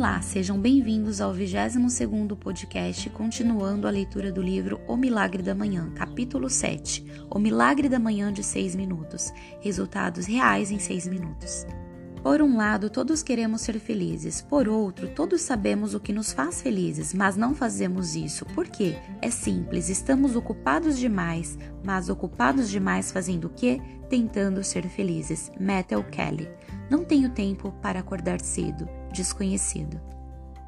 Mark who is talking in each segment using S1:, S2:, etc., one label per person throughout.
S1: Olá, sejam bem-vindos ao 22º podcast, continuando a leitura do livro O Milagre da Manhã, capítulo 7, O Milagre da Manhã de 6 minutos, resultados reais em 6 minutos. Por um lado, todos queremos ser felizes, por outro, todos sabemos o que nos faz felizes, mas não fazemos isso. Por quê? É simples, estamos ocupados demais, mas ocupados demais fazendo o quê? Tentando ser felizes. Metal Kelly. Não tenho tempo para acordar cedo. Desconhecido.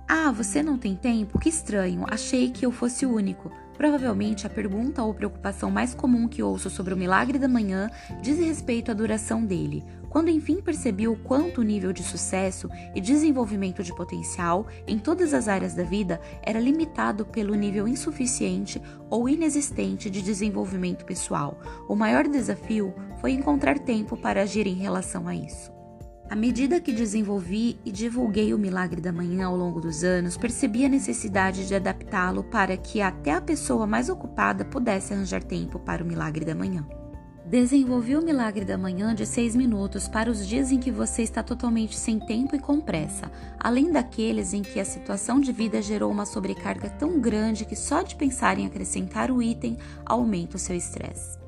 S1: Ah, você não tem tempo? Que estranho, achei que eu fosse o único. Provavelmente a pergunta ou preocupação mais comum que ouço sobre o milagre da manhã diz respeito à duração dele. Quando enfim percebi o quanto o nível de sucesso e desenvolvimento de potencial em todas as áreas da vida era limitado pelo nível insuficiente ou inexistente de desenvolvimento pessoal, o maior desafio foi encontrar tempo para agir em relação a isso. À medida que desenvolvi e divulguei o Milagre da Manhã ao longo dos anos, percebi a necessidade de adaptá-lo para que até a pessoa mais ocupada pudesse arranjar tempo para o Milagre da Manhã. Desenvolvi o Milagre da Manhã de 6 minutos para os dias em que você está totalmente sem tempo e com pressa, além daqueles em que a situação de vida gerou uma sobrecarga tão grande que só de pensar em acrescentar o item aumenta o seu estresse.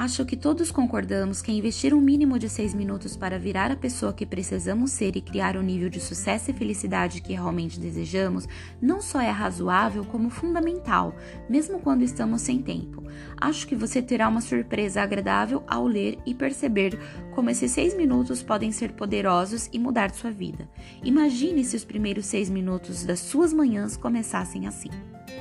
S1: Acho que todos concordamos que investir um mínimo de seis minutos para virar a pessoa que precisamos ser e criar o nível de sucesso e felicidade que realmente desejamos não só é razoável, como fundamental, mesmo quando estamos sem tempo. Acho que você terá uma surpresa agradável ao ler e perceber como esses seis minutos podem ser poderosos e mudar sua vida. Imagine se os primeiros seis minutos das suas manhãs começassem assim.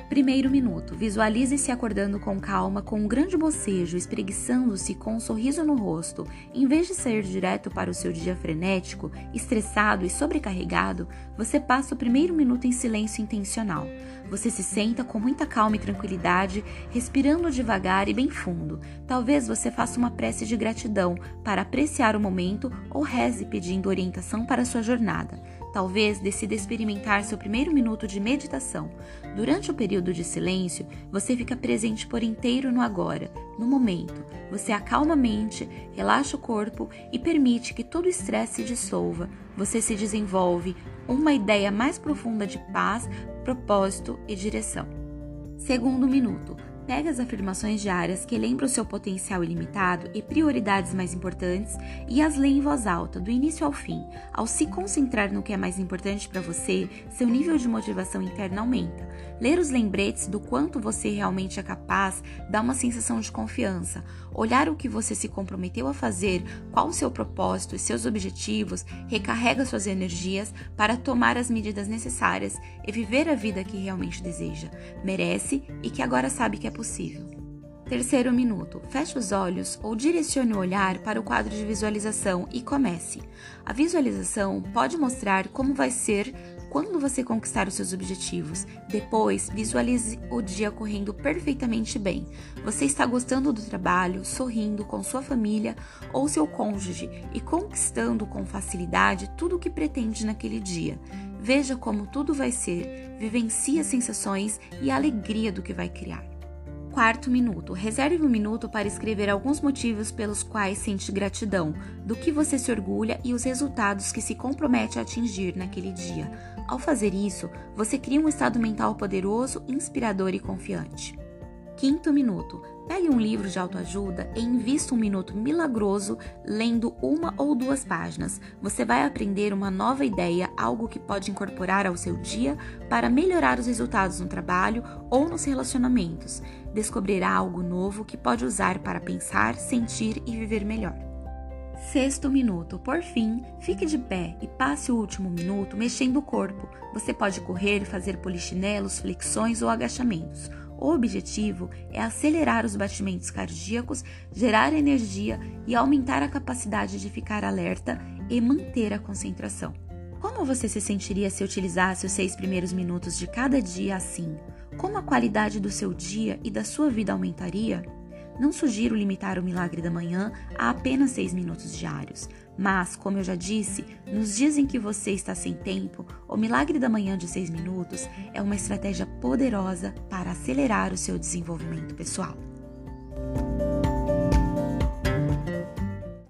S1: Primeiro minuto. Visualize-se acordando com calma, com um grande bocejo, espreguiçando-se com um sorriso no rosto. Em vez de sair direto para o seu dia frenético, estressado e sobrecarregado, você passa o primeiro minuto em silêncio intencional. Você se senta com muita calma e tranquilidade, respirando devagar e bem fundo. Talvez você faça uma prece de gratidão para apreciar o momento ou reze pedindo orientação para sua jornada. Talvez decida experimentar seu primeiro minuto de meditação. Durante o período de silêncio, você fica presente por inteiro no agora, no momento. Você acalma a mente, relaxa o corpo e permite que todo o estresse se dissolva. Você se desenvolve uma ideia mais profunda de paz, propósito e direção. Segundo minuto, Pega as afirmações diárias que lembram seu potencial ilimitado e prioridades mais importantes e as lê em voz alta, do início ao fim. Ao se concentrar no que é mais importante para você, seu nível de motivação interna aumenta. Ler os lembretes do quanto você realmente é capaz dá uma sensação de confiança. Olhar o que você se comprometeu a fazer, qual o seu propósito e seus objetivos, recarrega suas energias para tomar as medidas necessárias e viver a vida que realmente deseja, merece e que agora sabe que é possível. Terceiro minuto. Feche os olhos ou direcione o olhar para o quadro de visualização e comece. A visualização pode mostrar como vai ser quando você conquistar os seus objetivos. Depois, visualize o dia correndo perfeitamente bem. Você está gostando do trabalho, sorrindo com sua família ou seu cônjuge e conquistando com facilidade tudo o que pretende naquele dia. Veja como tudo vai ser, vivencie as sensações e a alegria do que vai criar. Quarto minuto. Reserve um minuto para escrever alguns motivos pelos quais sente gratidão, do que você se orgulha e os resultados que se compromete a atingir naquele dia. Ao fazer isso, você cria um estado mental poderoso, inspirador e confiante. Quinto minuto. Pegue um livro de autoajuda e invista um minuto milagroso lendo uma ou duas páginas. Você vai aprender uma nova ideia, algo que pode incorporar ao seu dia para melhorar os resultados no trabalho ou nos relacionamentos. Descobrirá algo novo que pode usar para pensar, sentir e viver melhor. Sexto minuto. Por fim, fique de pé e passe o último minuto mexendo o corpo. Você pode correr, fazer polichinelos, flexões ou agachamentos. O objetivo é acelerar os batimentos cardíacos, gerar energia e aumentar a capacidade de ficar alerta e manter a concentração. Como você se sentiria se utilizasse os seis primeiros minutos de cada dia assim? Como a qualidade do seu dia e da sua vida aumentaria? Não sugiro limitar o milagre da manhã a apenas seis minutos diários, mas, como eu já disse, nos dias em que você está sem tempo, o milagre da manhã de seis minutos é uma estratégia poderosa para acelerar o seu desenvolvimento pessoal.